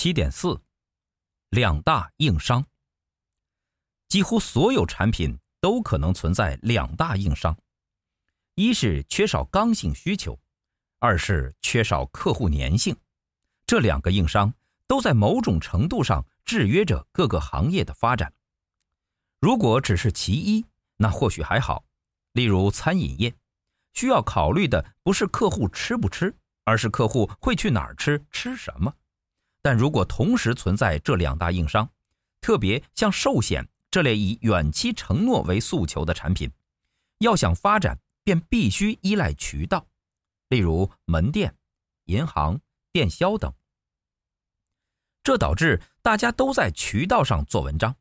七点四，两大硬伤。几乎所有产品都可能存在两大硬伤：一是缺少刚性需求，二是缺少客户粘性。这两个硬伤都在某种程度上制约着各个行业的发展。如果只是其一，那或许还好。例如餐饮业，需要考虑的不是客户吃不吃，而是客户会去哪儿吃，吃什么。但如果同时存在这两大硬伤，特别像寿险这类以远期承诺为诉求的产品，要想发展，便必须依赖渠道，例如门店、银行、电销等。这导致大家都在渠道上做文章，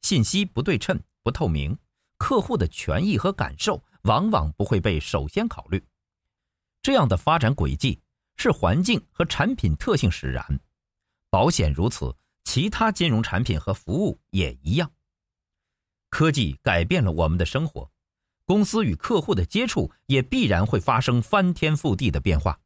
信息不对称、不透明，客户的权益和感受往往不会被首先考虑。这样的发展轨迹是环境和产品特性使然。保险如此，其他金融产品和服务也一样。科技改变了我们的生活，公司与客户的接触也必然会发生翻天覆地的变化。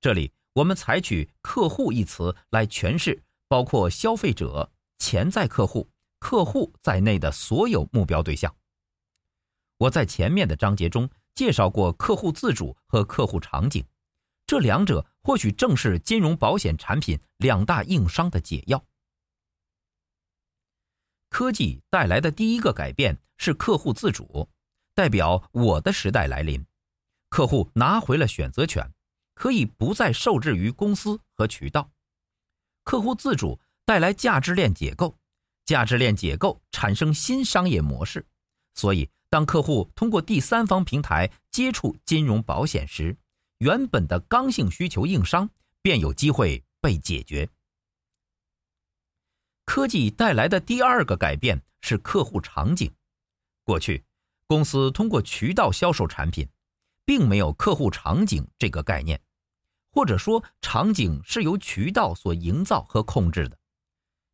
这里我们采取“客户”一词来诠释包括消费者、潜在客户、客户在内的所有目标对象。我在前面的章节中介绍过客户自主和客户场景。这两者或许正是金融保险产品两大硬伤的解药。科技带来的第一个改变是客户自主，代表我的时代来临，客户拿回了选择权，可以不再受制于公司和渠道。客户自主带来价值链解构，价值链解构产生新商业模式，所以当客户通过第三方平台接触金融保险时，原本的刚性需求硬伤便有机会被解决。科技带来的第二个改变是客户场景。过去，公司通过渠道销售产品，并没有客户场景这个概念，或者说场景是由渠道所营造和控制的。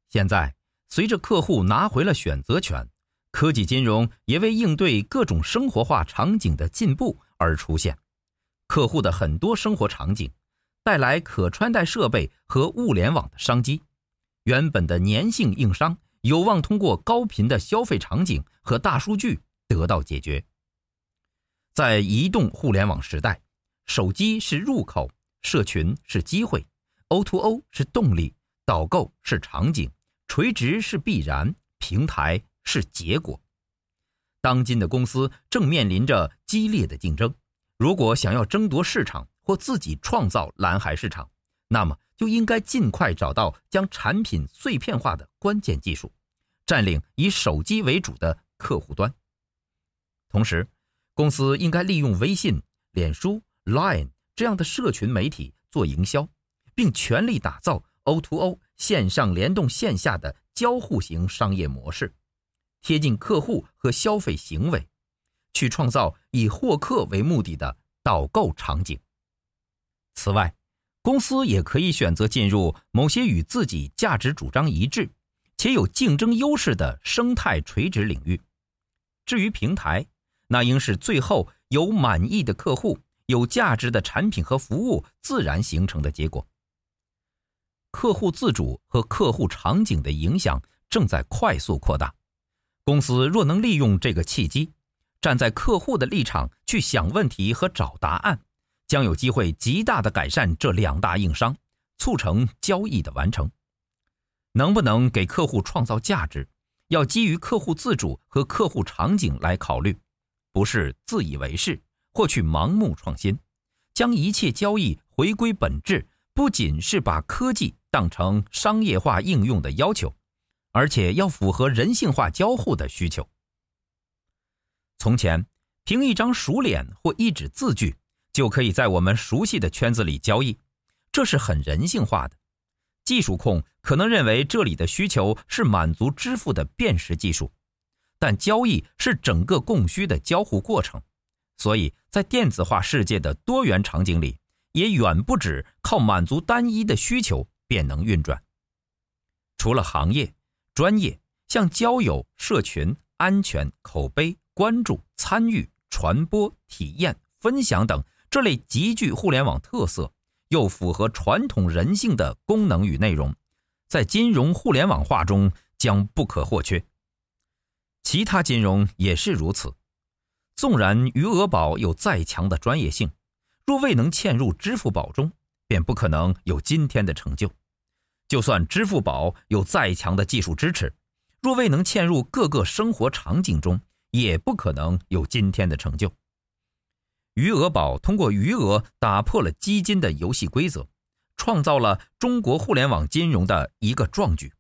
现在，随着客户拿回了选择权，科技金融也为应对各种生活化场景的进步而出现。客户的很多生活场景带来可穿戴设备和物联网的商机，原本的粘性硬伤有望通过高频的消费场景和大数据得到解决。在移动互联网时代，手机是入口，社群是机会，O2O 是动力，导购是场景，垂直是必然，平台是结果。当今的公司正面临着激烈的竞争。如果想要争夺市场或自己创造蓝海市场，那么就应该尽快找到将产品碎片化的关键技术，占领以手机为主的客户端。同时，公司应该利用微信、脸书、Line 这样的社群媒体做营销，并全力打造 O2O 线上联动线下的交互型商业模式，贴近客户和消费行为。去创造以获客为目的的导购场景。此外，公司也可以选择进入某些与自己价值主张一致且有竞争优势的生态垂直领域。至于平台，那应是最后有满意的客户、有价值的产品和服务自然形成的结果。客户自主和客户场景的影响正在快速扩大。公司若能利用这个契机，站在客户的立场去想问题和找答案，将有机会极大的改善这两大硬伤，促成交易的完成。能不能给客户创造价值，要基于客户自主和客户场景来考虑，不是自以为是或去盲目创新。将一切交易回归本质，不仅是把科技当成商业化应用的要求，而且要符合人性化交互的需求。从前，凭一张熟脸或一纸字据，就可以在我们熟悉的圈子里交易，这是很人性化的。技术控可能认为这里的需求是满足支付的辨识技术，但交易是整个供需的交互过程，所以在电子化世界的多元场景里，也远不止靠满足单一的需求便能运转。除了行业、专业，像交友、社群、安全、口碑。关注、参与、传播、体验、分享等这类极具互联网特色又符合传统人性的功能与内容，在金融互联网化中将不可或缺。其他金融也是如此。纵然余额宝有再强的专业性，若未能嵌入支付宝中，便不可能有今天的成就。就算支付宝有再强的技术支持，若未能嵌入各个生活场景中，也不可能有今天的成就。余额宝通过余额打破了基金的游戏规则，创造了中国互联网金融的一个壮举。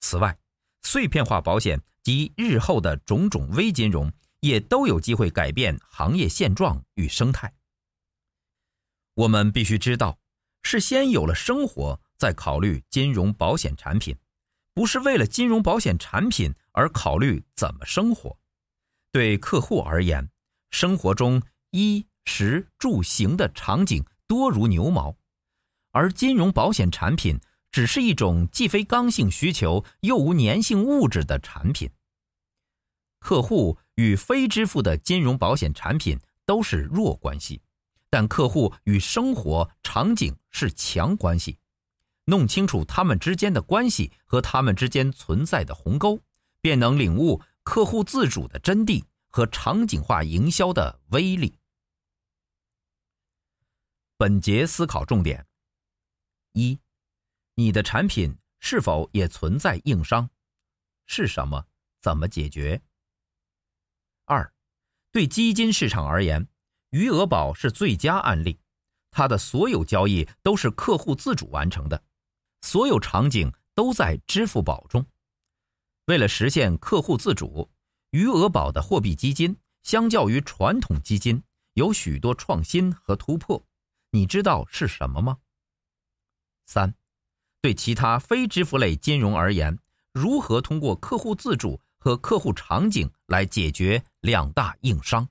此外，碎片化保险及日后的种种微金融也都有机会改变行业现状与生态。我们必须知道，是先有了生活，再考虑金融保险产品，不是为了金融保险产品而考虑怎么生活。对客户而言，生活中衣食住行的场景多如牛毛，而金融保险产品只是一种既非刚性需求又无粘性物质的产品。客户与非支付的金融保险产品都是弱关系，但客户与生活场景是强关系。弄清楚他们之间的关系和他们之间存在的鸿沟，便能领悟客户自主的真谛和场景化营销的威力。本节思考重点：一、你的产品是否也存在硬伤？是什么？怎么解决？二、对基金市场而言，余额宝是最佳案例，它的所有交易都是客户自主完成的，所有场景都在支付宝中。为了实现客户自主，余额宝的货币基金相较于传统基金有许多创新和突破，你知道是什么吗？三、对其他非支付类金融而言，如何通过客户自主和客户场景来解决两大硬伤。